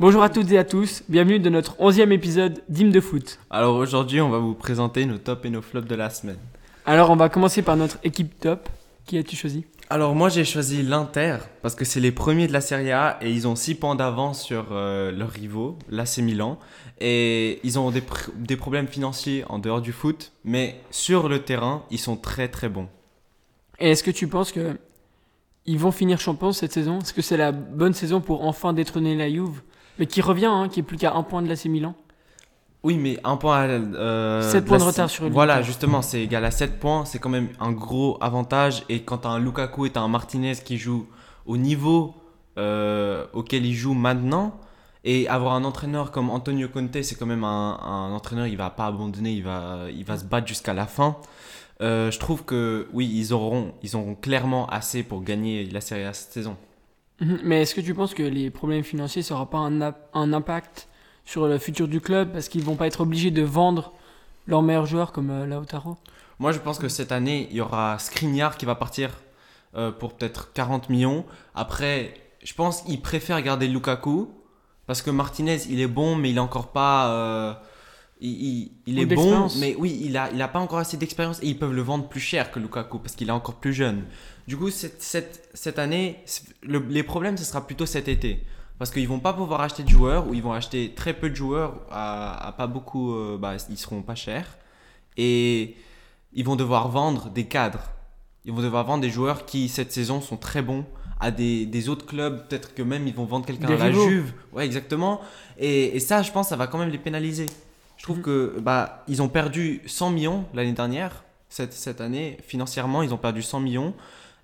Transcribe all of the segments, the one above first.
Bonjour à toutes et à tous, bienvenue dans notre 11e épisode d'Hymne de foot. Alors aujourd'hui, on va vous présenter nos tops et nos flops de la semaine. Alors on va commencer par notre équipe top. Qui as-tu choisi? Alors moi j'ai choisi l'Inter parce que c'est les premiers de la Serie A et ils ont 6 points d'avance sur euh, leurs rivaux, l'AC Milan. Et ils ont des, pr- des problèmes financiers en dehors du foot, mais sur le terrain, ils sont très très bons. Et est-ce que tu penses que ils vont finir champions cette saison? Est-ce que c'est la bonne saison pour enfin détrôner la Juve? Mais qui revient, hein, qui est plus qu'à un point de l'AC Milan. Oui, mais un point à... Euh, Sept points de retard sur l'Inter. Voilà, justement, c'est égal à 7 points, c'est quand même un gros avantage. Et quand t'as un Lukaku et t'as un Martinez qui joue au niveau euh, auquel il joue maintenant, et avoir un entraîneur comme Antonio Conte, c'est quand même un, un entraîneur, il va pas abandonner, il va, il va se battre jusqu'à la fin. Euh, je trouve que oui, ils auront, ils auront clairement assez pour gagner la Serie A cette saison. Mhm. Mais est-ce que tu penses que les problèmes financiers n'auront pas un, ap- un impact sur le futur du club? Parce qu'ils vont pas être obligés de vendre leurs meilleurs joueurs comme euh, Lautaro? Moi, je pense que cette année, il y aura Skriniar qui va partir euh, pour peut-être 40 millions. Après, je pense qu'ils préfèrent garder Lukaku parce que Martinez, il est bon, mais il est encore pas. euh, il, il- il est bon, mais oui, il a, il a pas encore assez d'expérience et ils peuvent le vendre plus cher que Lukaku parce qu'il est encore plus jeune. Du coup, cette, cette, cette année, le- les problèmes, ce sera plutôt cet été. Parce qu'ils vont pas pouvoir acheter de joueurs ou ils vont acheter très peu de joueurs à, à pas beaucoup. euh, bah, ils seront pas chers. Et ils vont devoir vendre des cadres. Ils vont devoir vendre des joueurs qui, cette saison, sont très bons à des, des autres clubs. Peut-être que même ils vont vendre quelqu'un à la. Juve. Ouais, exactement. Et, et ça, je pense, ça va quand même les pénaliser. Je trouve Mhm. que bah, ils ont perdu 100 millions l'année dernière. Cette, cette année, financièrement, ils ont perdu 100 millions.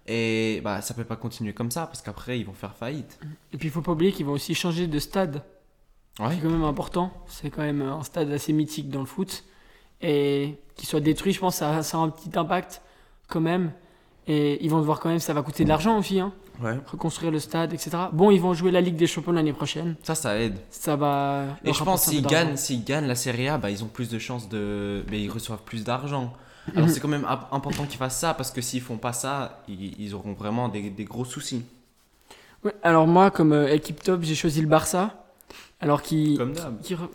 Et bah, ça peut pas continuer comme ça parce qu'après, ils vont faire faillite. Et puis il faut pas oublier qu'ils vont aussi changer de stade. Ouais. C'est quand même important. C'est quand même un stade assez mythique dans le foot. Et qu'il soit détruit, je pense, ça, ça a un petit impact quand même. Et ils vont devoir quand même, ça va coûter de l'argent aussi, hein, ouais. reconstruire le stade, etc. Bon, ils vont jouer la Ligue des Champions l'année prochaine. Ça, ça aide. Ça va. Et je pense s'ils gagnent, s'ils gagnent la Serie A, bah, ils ont plus de chances de. Mais ils reçoivent plus d'argent. Alors Mhm. c'est quand même important qu'ils fassent ça parce que s'ils font pas ça, ils, ils auront vraiment des, des gros soucis. Ouais, alors moi, comme euh, équipe top, j'ai choisi le Barça. Alors qui. Comme d'hab. qui, re-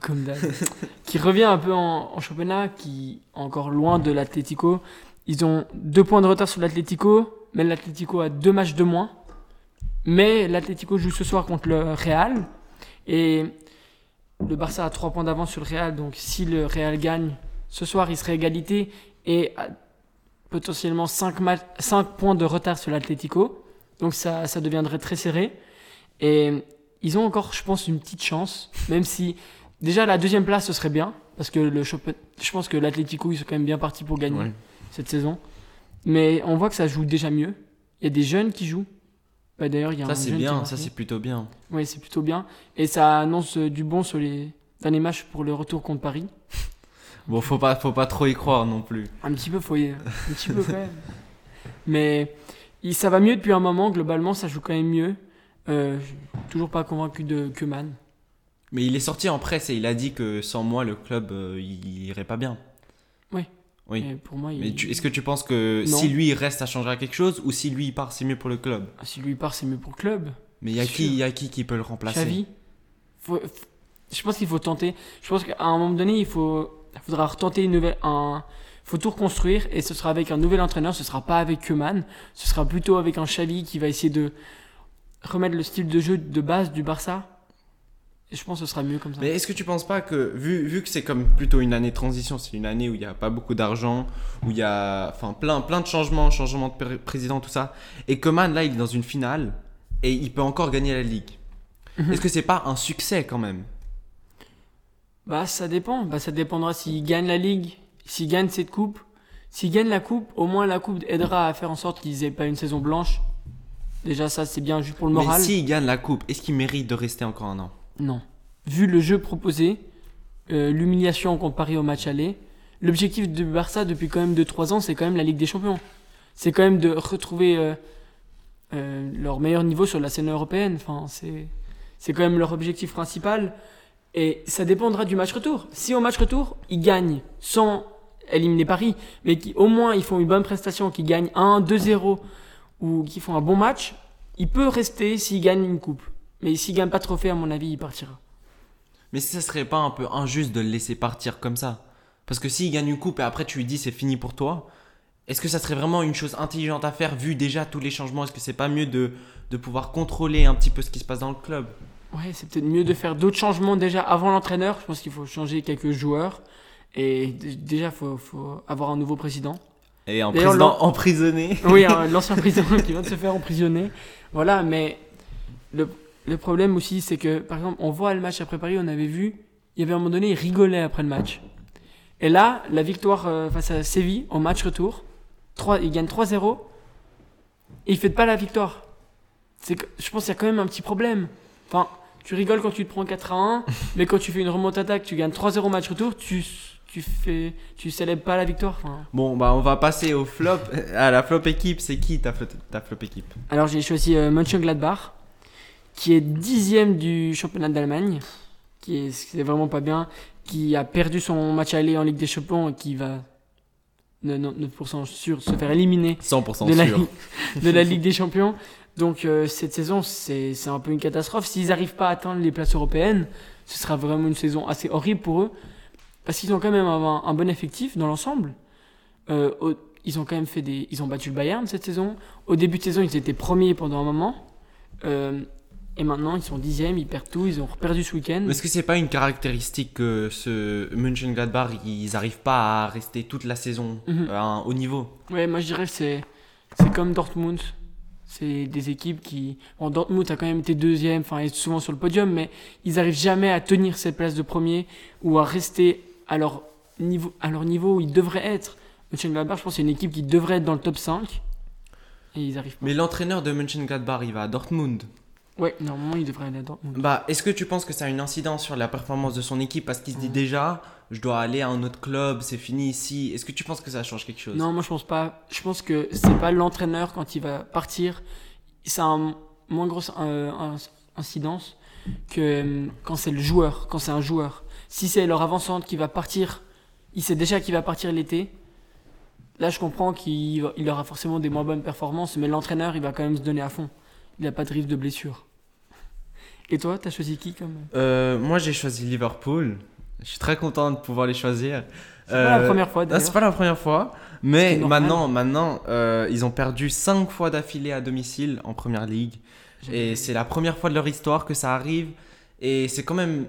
comme d'hab. qui revient un peu en, en championnat, qui est encore loin de l'Atlético. Ils ont deux points de retard sur l'Atlético, mais l'Atlético a deux matchs de moins. Mais l'Atlético joue ce soir contre le Real. Et le Barça a trois points d'avance sur le Real. Donc si le Real gagne ce soir, il serait égalité. Et potentiellement 5, points de retard sur l'Atlético. Donc ça, ça deviendrait très serré. Et ils ont encore, je pense, une petite chance. Même si déjà la deuxième place, ce serait bien. Parce que le je pense que l'Atlético, ils sont quand même bien partis pour gagner Ouais. cette saison. Mais on voit que ça joue déjà mieux. Il y a des jeunes qui jouent. Bah, D'ailleurs, il y a Ça c'est bien, ça c'est plutôt bien. Oui, c'est plutôt bien. Et ça annonce euh, du bon sur les derniers matchs pour le retour contre Paris. Bon, faut pas, faut pas trop y croire non plus. Un petit peu, faut y- un petit peu quand même. Mais ça va mieux depuis un moment. Globalement, ça joue quand même mieux. Euh, toujours pas convaincu de Keman. Mais il est sorti en presse et il a dit que sans moi le club euh, il irait pas bien. Oui. Oui. Et pour moi, il- Mais est-ce que tu penses que Non. si lui il reste, ça changera quelque chose ou si lui il part, c'est mieux pour le club? Ah, si lui part, c'est mieux pour le club. Mais il y a qui, il y a qui qui peut le remplacer? Xavi. Faut- je pense qu'il faut tenter. Je pense qu'à un moment donné, il faut, il faudra retenter une nouvelle. Un, faut tout reconstruire et ce sera avec un nouvel entraîneur. Ce sera pas avec Keman. Ce sera plutôt avec un Xavi qui va essayer de remettre le style de jeu de base du Barça. Je pense que ce sera mieux comme ça. Mais est-ce que tu penses pas que, vu, vu que c'est comme plutôt une année de transition, c'est une année où il n'y a pas beaucoup d'argent, où il y a enfin, plein, plein de changements, changement de pré- président, tout ça, et que Man, là, il est dans une finale, et il peut encore gagner la Ligue. Mhm. Est-ce que c'est pas un succès quand même? Bah, ça dépend. Bah, ça dépendra s'il gagne la Ligue, s'il gagne cette coupe. S'il gagne la coupe, au moins la coupe aidera à faire en sorte qu'ils aient pas une saison blanche. Déjà, ça, c'est bien juste pour le moral. Mais s'il gagne la Coupe, est-ce qu'il mérite de rester encore un an? Non. Vu le jeu proposé, euh, l'humiliation Paris au match aller, l'objectif du Barça depuis quand même 2-3 ans, c'est quand même la Ligue des Champions. C'est quand même de retrouver euh, euh, leur meilleur niveau sur la scène européenne. Enfin, c'est, quand même leur objectif principal. Et ça dépendra du match retour. Si au match retour, ils gagnent sans éliminer Paris, mais qu'au moins ils font une bonne prestation, qu'ils gagnent 1, 2-0 ou qu'ils font un bon match, il peut rester s'il gagne une coupe. Mais s'il gagne pas de trophée, à mon avis, il partira. Mais ça serait pas un peu injuste de le laisser partir comme ça? Parce que s'il gagne une coupe et après tu lui dis c'est fini pour toi, est-ce que ça serait vraiment une chose intelligente à faire vu déjà tous les changements? Est-ce que c'est pas mieux de, de pouvoir contrôler un petit peu ce qui se passe dans le club? Ouais, c'est peut-être mieux de faire d'autres changements déjà avant l'entraîneur. Je pense qu'il faut changer quelques joueurs. Et déjà, il faut, faut avoir un nouveau président. Et un président emprisonné Oui, l'ancien président qui vient de se faire emprisonner. Voilà, mais le, le problème aussi, c'est que, par exemple, on voit le match après Paris, on avait vu, il y avait un moment donné, il rigolait après le match. Et là, la victoire euh, face à Séville, au match retour, 3, il gagne 3-0, et il fait pas la victoire. C'est que- je pense qu'il y a quand même un petit problème. Enfin, tu rigoles quand tu te prends 4 à 1, mais quand tu fais une remontada, que tu gagnes 3-0 match retour, tu, tu, fais, tu célèbres pas la victoire. Bon, bah on va passer au flop. À la flop équipe, c'est qui ta flop, ta flop équipe? Alors j'ai choisi euh, Mönchengladbach, qui est dixième du championnat d'Allemagne, qui est, c'est vraiment pas bien, qui a perdu son match aller en Ligue des Champions et qui va 99% sûr se faire éliminer 100% de la, sûr. de la Ligue des Champions. Donc euh, cette saison, c'est c'est un peu une catastrophe. S'ils n'arrivent pas à atteindre les places européennes, ce sera vraiment une saison assez horrible pour eux. Parce qu'ils ont quand même un, un bon effectif dans l'ensemble. Euh, au- ils ont quand même fait des... Ils ont battu le Bayern cette saison. Au début de saison, ils étaient premiers pendant un moment. Euh, et maintenant, ils sont dixièmes, ils perdent tout. Ils ont perdu ce week-end. Est-ce que c'est pas une caractéristique que ce Mönchengladbach, ils arrivent pas à rester toute la saison Mhm. à un haut niveau? Ouais, moi je dirais que c'est c'est comme Dortmund. C'est des équipes qui. Bon, Dortmund a quand même été deuxième, enfin, est souvent sur le podium, mais ils arrivent jamais à tenir cette place de premier ou à rester à leur niveau, à leur niveau où ils devraient être. Mönchengladbach, je pense c'est une équipe qui devrait être dans le top 5. Et ils arrivent pas. Mais l'entraîneur de Mönchengladbach, il va à Dortmund. Ouais, normalement, ils devraient aller à Dortmund. Bah, est-ce que tu penses que ça a une incidence sur la performance de son équipe parce qu'il se dit Mhm. déjà, je dois aller à un autre club, c'est fini ici. Est-ce que tu penses que ça change quelque chose? Non, moi je pense pas. Je pense que c'est pas l'entraîneur quand il va partir. Ça a un moins grosse euh, incidence que euh, quand c'est le joueur, quand c'est un joueur. Si c'est leur avant-centre qui va partir, il sait déjà qu'il va partir l'été. Là, je comprends qu'il il aura forcément des moins bonnes performances, mais l'entraîneur, il va quand même se donner à fond. Il n'a pas de risque de blessure. Et toi, t'as choisi qui comme Euh, Moi, j'ai choisi Liverpool. Je suis très content de pouvoir les choisir. C'est pas la Euh, première fois c'est pas la première fois, mais maintenant, maintenant euh, ils ont perdu 5 fois d'affilée à domicile en première ligue. Et c'est la première fois de leur histoire que ça arrive. Et c'est quand même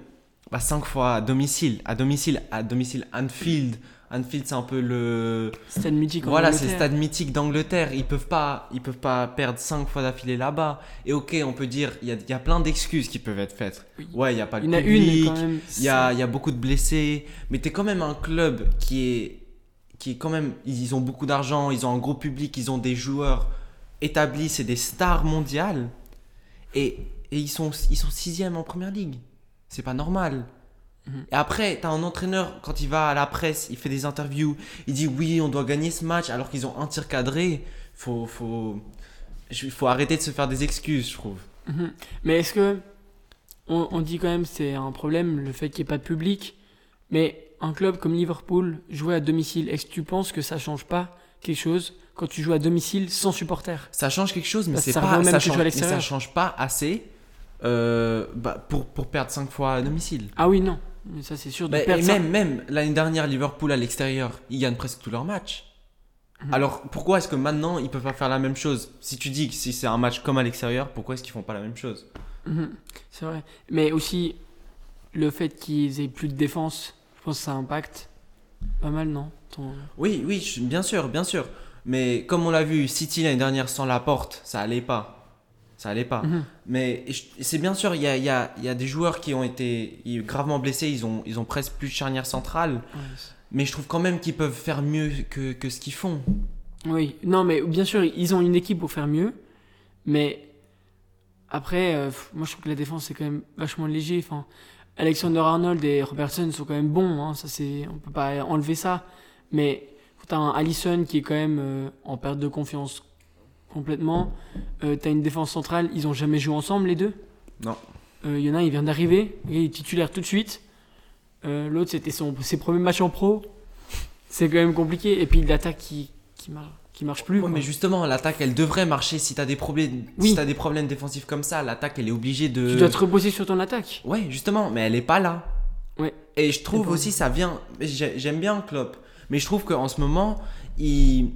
5 fois à domicile. À domicile, à domicile Anfield. Anfield, c'est un peu le. Stade mythique. Voilà, c'est stade mythique d'Angleterre. Ils peuvent pas, ils peuvent pas perdre 5 fois d'affilée là-bas. Et ok, on peut dire, il y a, il y a plein d'excuses qui peuvent être faites. Oui. Ouais, il y a pas Il le une public. Il y a, il y a beaucoup de blessés, mais t'es quand même un club qui est, qui est quand même. Ils ont beaucoup d'argent, ils ont un gros public, ils ont des joueurs établis, c'est des stars mondiales. Et, et ils, sont, ils sont sixième en première ligue. C'est pas normal. Et après, t'as un entraîneur, quand il va à la presse, il fait des interviews, il dit oui, on doit gagner ce match alors qu'ils ont un tir cadré. Faut, faut, il faut arrêter de se faire des excuses, je trouve. Mhm. Mais est-ce que on, on dit quand même c'est un problème le fait qu'il n'y ait pas de public, mais un club comme Liverpool jouer à domicile, est-ce que tu penses que ça change pas quelque chose quand tu joues à domicile sans supporters? Ça change quelque chose, mais c'est pas même ça tu change, mais ça change pas assez euh, bah, pour, pour perdre 5 fois à domicile. Ah oui non, mais ça c'est sûr de Bah, perdre et ça. même, même l'année dernière, Liverpool à l'extérieur, ils gagnent presque tous leurs matchs. Mhm. Alors pourquoi est-ce que maintenant ils peuvent pas faire la même chose? Si tu dis que si c'est un match comme à l'extérieur, pourquoi est-ce qu'ils font pas la même chose? Mhm. C'est vrai. Mais aussi le fait qu'ils aient plus de défense, je pense que ça impacte pas mal non? Ton- Oui, oui, bien sûr, bien sûr. Mais comme on l'a vu, City l'année dernière sans la porte, ça allait pas. Ça allait pas. Mhm. Mais c'est bien sûr, il y a, y, a, y a des joueurs qui ont été gravement blessés, ils ont, ils ont presque plus de charnière centrale. Mais je trouve quand même qu'ils peuvent faire mieux que, que ce qu'ils font. Oui, non, mais bien sûr, ils ont une équipe pour faire mieux, mais après, euh, moi je trouve que la défense c'est quand même vachement léger. Enfin, Alexander Arnold et Robertson sont quand même bons, hein, ça c'est, on peut pas enlever ça, mais t'as un Allison qui est quand même euh, en perte de confiance complètement. Euh, t'as une défense centrale, ils ont jamais joué ensemble les deux? Non. Euh, Il y en a, un, il vient d'arriver, il est titulaire tout de suite. Euh, L'autre c'était son, ses premiers matchs en pro. C'est quand même compliqué. Et puis l'attaque qui, qui, mar- qui marche plus. Ouais, mais justement, l'attaque, elle devrait marcher si t'as des problèmes, Oui. si des problèmes défensifs comme ça. L'attaque, elle est obligée de. Tu dois te reposer sur ton attaque. Ouais, justement, mais elle est pas là. Ouais. Et je trouve aussi ça vient. j'ai- J'aime bien Klopp, mais je trouve qu'en ce moment, il,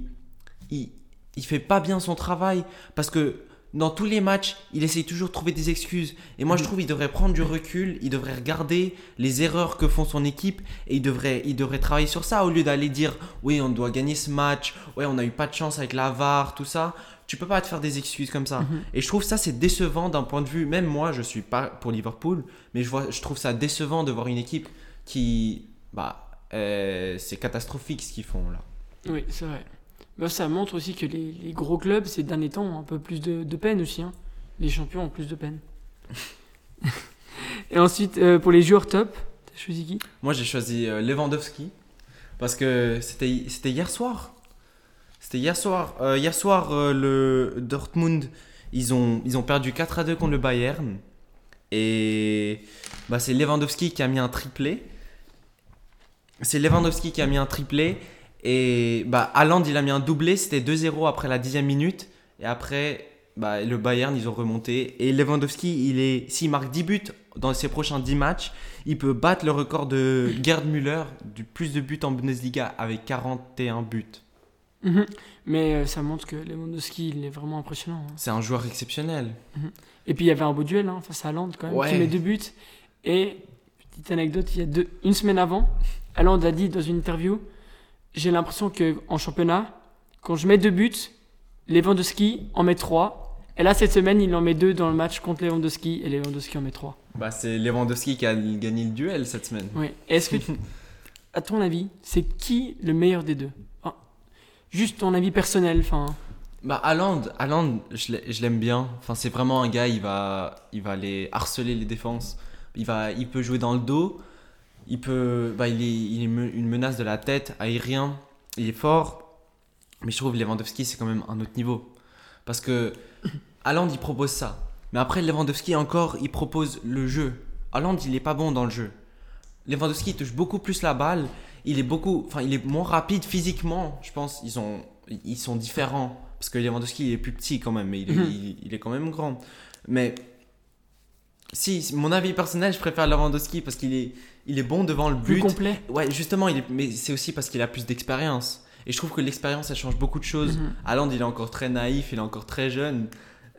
il il fait pas bien son travail parce que dans tous les matchs, il essaye toujours de trouver des excuses. Et moi, je trouve qu'il devrait prendre du recul, il devrait regarder les erreurs que font son équipe et il devrait, il devrait travailler sur ça au lieu d'aller dire oui, on doit gagner ce match, ouais, on a eu pas de chance avec la VAR, tout ça. Tu peux pas te faire des excuses comme ça. Mhm. Et je trouve ça c'est décevant d'un point de vue. Même moi, je suis pas pour Liverpool, mais je vois, je trouve ça décevant de voir une équipe qui, bah, euh, c'est catastrophique ce qu'ils font là. Oui, c'est vrai. Bah, ça montre aussi que les, les gros clubs, ces derniers temps, ont un peu plus de, de peine aussi. hein. Les champions ont plus de peine. Et ensuite, euh, pour les joueurs top, t'as choisi qui? Moi, j'ai choisi euh, Lewandowski parce que c'était c'était hier soir. C'était hier soir. Euh, hier soir, euh, le Dortmund, ils ont, ils ont perdu 4 à 2 contre le Bayern. Et bah, c'est Lewandowski qui a mis un triplé. C'est Lewandowski qui a mis un triplé. Et bah, Haaland, il a mis un doublé. C'était 2-0 après la 10 minute. Et après, bah, le Bayern, ils ont remonté. Et Lewandowski, il est, s'il marque 10 buts dans ses prochains 10 matchs, il peut battre le record de Gerd Müller du plus de buts en Bundesliga avec 41 buts. Mhm. Mais euh, ça montre que Lewandowski, il est vraiment impressionnant. hein. C'est un joueur exceptionnel. Et puis il y avait un beau duel hein, face à Haaland quand même, Ouais. qui met deux buts. Et petite anecdote, il y a deux, une semaine avant, Haaland a dit dans une interview J'ai l'impression que en championnat, quand je mets deux buts, Lewandowski en met trois. Et là, cette semaine, il en met deux dans le match contre Lewandowski et Lewandowski en met trois. Bah, c'est Lewandowski qui a gagné le duel cette semaine. Oui. Est-ce que, tu- à ton avis, c'est qui le meilleur des deux? Enfin, Juste ton avis personnel. Enfin, Bah, Haaland, Haaland je l'aime bien. Enfin, c'est vraiment un gars, il va, il va aller harceler les défenses. Il, va, il peut jouer dans le dos. Il, peut, bah, il, est, il est une menace de la tête, aérien. Il est fort. Mais je trouve Lewandowski, c'est quand même un autre niveau. Parce que Haaland, il propose ça. Mais après, Lewandowski, encore, il propose le jeu. Haaland, il est pas bon dans le jeu. Lewandowski, il touche beaucoup plus la balle. Il est beaucoup, enfin, il est moins rapide physiquement. Je pense, ils sont, ils sont différents. Parce que Lewandowski, il est plus petit quand même, mais il est, Mhm. il, il est quand même grand. Mais si, mon avis personnel, je préfère Lewandowski parce qu'il est, il est bon devant le plus but. complet. Ouais, justement, il est, mais c'est aussi parce qu'il a plus d'expérience. Et je trouve que l'expérience, ça change beaucoup de choses. Haaland, il est encore très naïf, il est encore très jeune.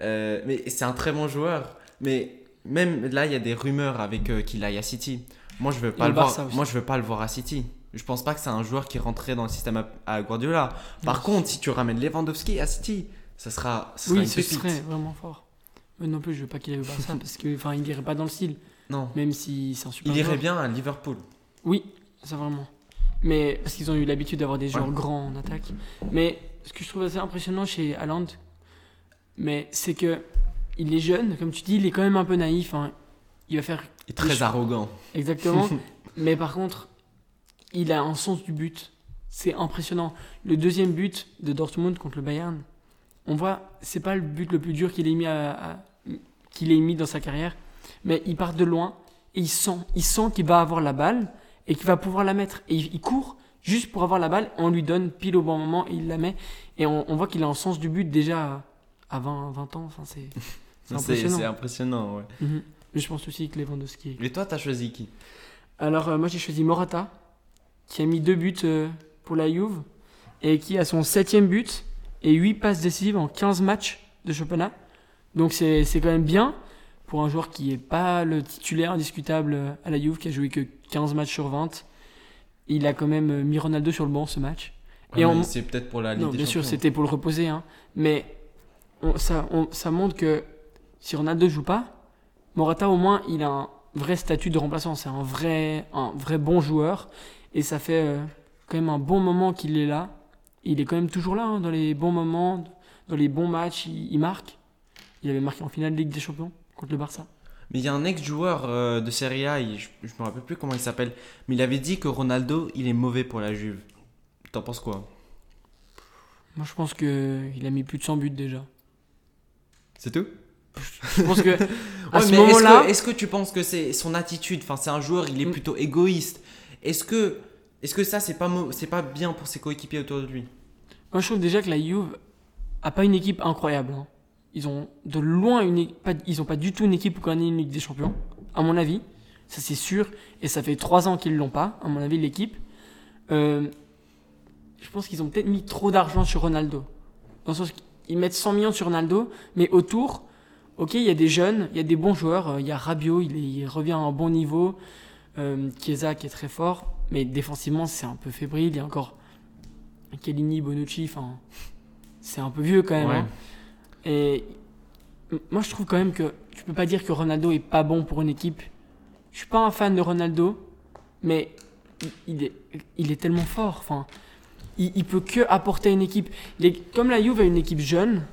Euh, mais c'est un très bon joueur. Mais même là, il y a des rumeurs avec euh, qu'il aille à City. Moi, je veux pas Et le voir. Moi, je veux pas le voir à City. Je pense pas que c'est un joueur qui rentrait dans le système à, à Guardiola. Par contre, si tu ramènes Lewandowski à City, ça sera, ça sera Oui, une ce serait vraiment fort. Mais non plus, je veux pas qu'il aille au Barça parce que, enfin, il irait pas dans le style, Non, même si c'est un super il irait joueur. bien à Liverpool. Oui, ça vraiment. Mais parce qu'ils ont eu l'habitude d'avoir des joueurs Ouais. grands en attaque. Mais ce que je trouve assez impressionnant chez Haaland, mais c'est que il est jeune, comme tu dis, il est quand même un peu naïf. hein. Il va faire Il est très arrogant. exactement. mais par contre, il a un sens du but. C'est impressionnant. Le deuxième but de Dortmund contre le Bayern, on voit, c'est pas le but le plus dur qu'il ait mis à, à- qu'il ait mis dans sa carrière, mais il part de loin et il sent, il sent qu'il va avoir la balle et qu'il va pouvoir la mettre. Et il, il court juste pour avoir la balle, on lui donne pile au bon moment et il la met. Et on, on voit qu'il a un sens du but déjà à 20, 20 ans. Enfin, c'est impressionnant. c'est impressionnant, ouais. Mhm. Je pense aussi que Lewandowski. Et toi, t'as choisi qui? Alors, euh, moi, j'ai choisi Morata, qui a mis deux buts euh, pour la Juve et qui a son septième but et 8 passes décisives en 15 matchs de championnat. Donc, c'est c'est quand même bien pour un joueur qui n'est pas le titulaire indiscutable à la Juve, qui a joué que 15 matchs sur 20. Il a quand même mis Ronaldo sur le banc ce match. Et on- C'est peut-être pour la Ligue Non, des bien sûr, c'était pour le reposer. Hein. Mais on- ça, on- ça montre que si Ronaldo joue pas, Morata au moins il a un vrai statut de remplaçant. C'est un vrai, un vrai bon joueur. Et ça fait euh, quand même un bon moment qu'il est là. Il est quand même toujours là hein, dans les bons moments, dans les bons matchs. Il, il marque. Il avait marqué en finale de Ligue des Champions contre le Barça. Mais il y a un ex-joueur euh, de Serie A, il- je, je me rappelle plus comment il s'appelle, mais il avait dit que Ronaldo, il est mauvais pour la Juve. T'en penses quoi? Moi, je pense que il a mis plus de 100 buts déjà. C'est tout? Je pense que à Ouais, ce mais est-ce moment-là, que, est-ce que tu penses que c'est son attitude? Enfin, c'est un joueur, il est Mm. plutôt égoïste. Est-ce que, est-ce que ça, c'est pas, pas bien pour ses coéquipiers autour de lui? Moi, je trouve déjà que la Juve a pas une équipe incroyable. hein. Ils ont de loin une pas, ils ont pas du tout une équipe pour gagner une Ligue des Champions, à mon avis. Ça c'est sûr. Et ça fait trois ans qu'ils l'ont pas, à mon avis, l'équipe. Euh, je pense qu'ils ont peut-être mis trop d'argent sur Ronaldo. Qu'ils mettent 100 millions sur Ronaldo, mais autour, ok, il y a des jeunes, il y a des bons joueurs. euh, Il y a Rabiot, il revient à un bon niveau. Euh, Chiesa qui est très fort, mais défensivement c'est un peu fébrile. Il y a encore Kellini, Bonucci, enfin, c'est un peu vieux quand même. Ouais. hein. Et moi, je trouve quand même que tu peux pas dire que Ronaldo est pas bon pour une équipe. Je suis pas un fan de Ronaldo, mais il- est, il est tellement fort. Enfin, il, il peut que apporter à une équipe. Les- comme la Juve a une équipe jeune,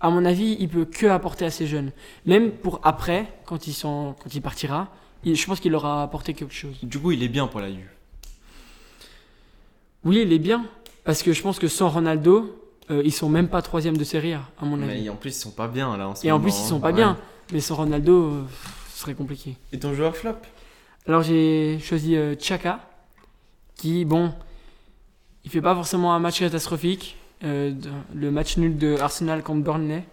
à mon avis, il peut que apporter à ces jeunes. Même pour après, quand il, sont, quand il partira, il- je pense qu'il leur a apporté quelque chose. Du coup, il est bien pour la Juve. Oui, il est bien. Parce que je pense que sans Ronaldo, euh, ils sont même pas troisième de Serie A, à mon avis. Mais en plus, ils sont pas bien là en ce Et en plus, ils sont pas hein. bien. Mais sans Ronaldo, euh, ce serait compliqué. Et ton joueur flop? Alors j'ai choisi euh, Chaka, qui, bon, il fait pas forcément un match catastrophique, euh, le match nul de Arsenal contre Burnley,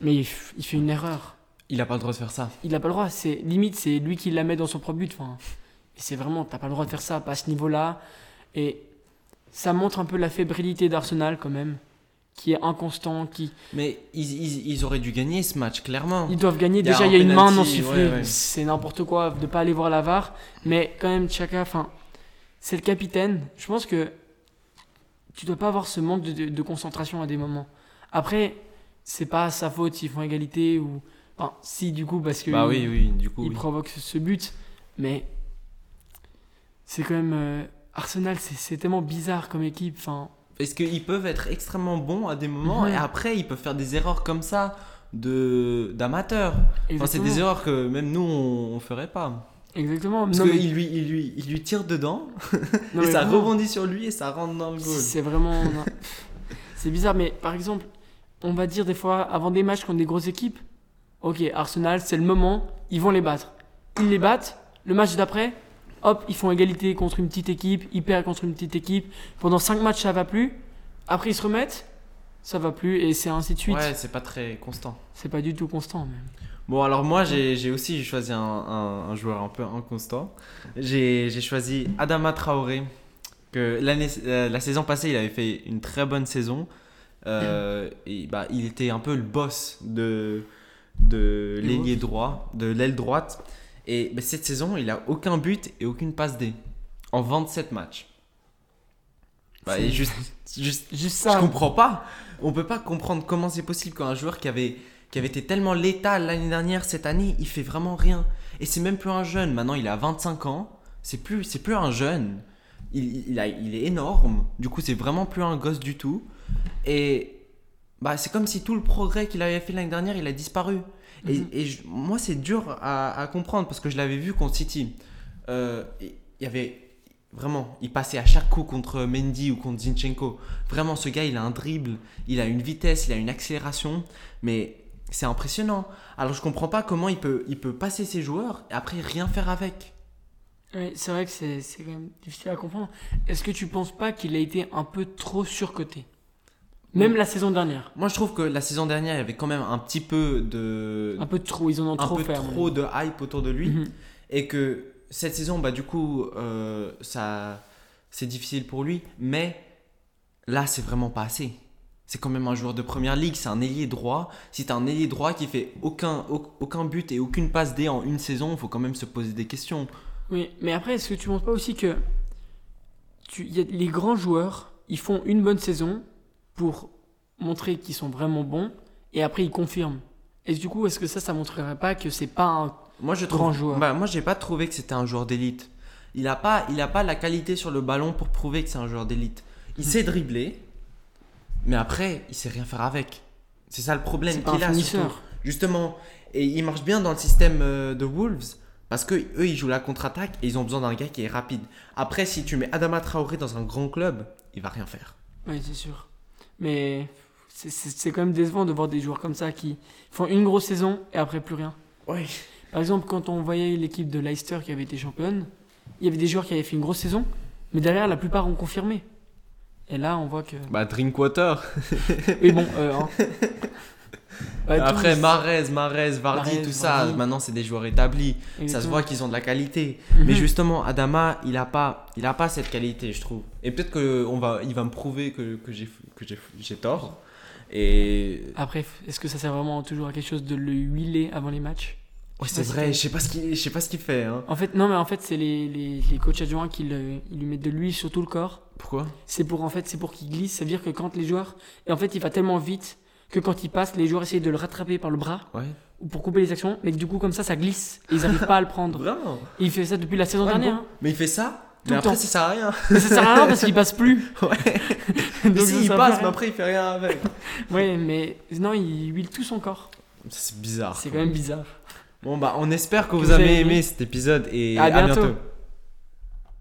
mais il, il fait une erreur. Il a pas le droit de faire ça. Il a pas le droit, c'est limite, c'est lui qui la met dans son propre but. Enfin, et c'est vraiment, t'as pas le droit de faire ça, pas à ce niveau-là. Et ça montre un peu la fébrilité d'Arsenal quand même, qui est inconstant, qui Mais ils, ils- ils auraient dû gagner ce match, clairement. Ils doivent gagner. Il y a Déjà, il y a une main non sifflée. ouais, ouais. C'est n'importe quoi de pas aller voir la VAR. Mais quand même, Chaka, enfin, c'est le capitaine. Je pense que tu dois pas avoir ce manque de, de- de concentration à des moments. Après, c'est pas sa faute s'ils font égalité ou. Enfin, si, du coup, parce que Bah oui, oui, du coup. il oui. provoque ce, ce but. Mais c'est quand même. euh, Arsenal, c'est tellement bizarre comme équipe. Enfin, Est-ce qu'ils peuvent être extrêmement bons à des moments Mhm. et après ils peuvent faire des erreurs comme ça de d'amateurs? Enfin, c'est des erreurs que même nous on, on ferait pas. Exactement. Parce Non, mais- lui, il lui, il lui tire dedans non, et mais ça vraiment. rebondit sur lui et ça rentre dans le goal. C'est vraiment. c'est bizarre, mais par exemple, on va dire des fois, avant des matchs contre des grosses équipes, ok, Arsenal, c'est le moment, ils vont les battre. Ils les battent, le match d'après, hop, ils font égalité contre une petite équipe, ils perdent contre une petite équipe. Pendant 5 matchs, ça va plus. Après, ils se remettent, ça va plus, et c'est ainsi de suite. Ouais, c'est pas très constant. C'est pas du tout constant, même. Bon, alors moi, j'ai aussi choisi un, un- un joueur un peu inconstant. J'ai choisi Adama Traoré. Que l'année, euh, la saison passée, il avait fait une très bonne saison. Euh, et bah, il était un peu le boss de, de l'ailier droit, de l'aile droite. Et bah, cette saison, il a aucun but et aucune passe D en 27 matchs. Bah, juste, juste Juste je ça. comprends pas. On peut pas comprendre comment c'est possible quand un joueur qui avait, qui avait été tellement létal l'année dernière, cette année, il fait vraiment rien. Et c'est même plus un jeune. Maintenant, il a 25 ans. C'est plus, c'est plus un jeune. Il, il, a, il est énorme. Du coup, c'est vraiment plus un gosse du tout. Et bah, c'est comme si tout le progrès qu'il avait fait l'année dernière, il a disparu. Et, Mhm. et je- moi, c'est dur à, à comprendre parce que je l'avais vu contre City. Euh, Il y avait vraiment, il passait à chaque coup contre Mendy ou contre Zinchenko. Vraiment, ce gars, il a un dribble, il a une vitesse, il a une accélération, mais c'est impressionnant. Alors, je comprends pas comment il peut, il peut passer ses joueurs et après rien faire avec. Ouais, c'est vrai que c'est c'est quand même difficile à comprendre. Est-ce que tu penses pas qu'il a été un peu trop surcoté? Même la saison dernière. Moi, je trouve que la saison dernière, il y avait quand même un petit peu de, Un peu trop, ils en ont un trop peu fait. trop de hype autour de lui. Mhm. et que cette saison, bah, du coup, euh, ça, c'est difficile pour lui, mais là, c'est vraiment pas assez. C'est quand même un joueur de première ligue, c'est un ailier droit. Si t'as un ailier droit qui fait aucun, au- aucun but et aucune passe D en une saison, il faut quand même se poser des questions. Oui, mais après, est-ce que tu ne penses pas aussi que tu, y a, les grands joueurs, ils font une bonne saison pour montrer qu'ils sont vraiment bons et après ils confirment Et du coup, est-ce que ça, ça montrerait pas que c'est pas un. Moi, je Grand trouve, joueur? Bah, moi, j'ai pas trouvé que c'était un joueur d'élite. Il a pas, il a pas la qualité sur le ballon pour prouver que c'est un joueur d'élite. Il sait dribbler, mais après, il sait rien faire avec. C'est ça le problème qu'il a. surtout. Justement, et il marche bien dans le système euh, de Wolves parce que eux ils jouent la contre-attaque et ils ont besoin d'un gars qui est rapide. Après, si tu mets Adama Traoré dans un grand club, il va rien faire. Oui, c'est sûr. Mais c'est- c'est c'est quand même décevant de voir des joueurs comme ça qui font une grosse saison et après plus rien. Ouais. Par exemple, quand on voyait l'équipe de Leicester qui avait été championne, il y avait des joueurs qui avaient fait une grosse saison, mais derrière, la plupart ont confirmé. Et là, on voit que. Bah, Drinkwater. Oui, bon. euh, hein. Ouais, Après, Marez, Marez, Vardy, tout ça, Vardy. maintenant c'est des joueurs établis. Ça se voit qu'ils ont de la qualité. Mhm. Mais justement, Adama, il a pas, il a pas cette qualité, je trouve. Et peut-être on va, il va me prouver que, que j'ai, tort. Et Après, est-ce que ça sert vraiment toujours à quelque chose de le huiler avant les matchs? Ouais, c'est vrai. Je sais pas ce qu'il, sais pas ce qu'il fait. Hein. En fait, non, mais en fait, c'est les, les, les coachs adjoints qui le- ils lui mettent de l'huile sur tout le corps. Pourquoi? C'est pour en fait, c'est pour qu'il glisse. Ça veut dire que quand les joueurs, et en fait, il va tellement vite que quand il passe, les joueurs essayent de le rattraper par le bras Ouais. ou pour couper les actions, mais que du coup, comme ça, ça glisse et ils n'arrivent pas à le prendre. Et il fait ça depuis la saison Ouais, dernière. bon. hein. Mais il fait ça. Tout mais après, temps. ça sert à rien. Mais ça sert à rien parce qu'il passe plus. Ouais. Donc si, il passe, mais après, il fait rien avec. Ouais, mais non, il huile tout son corps. C'est bizarre. C'est quand même bizarre. Bon, bah, on espère que vous, vous avez avez aimé. aimé cet épisode et À à bientôt. bientôt.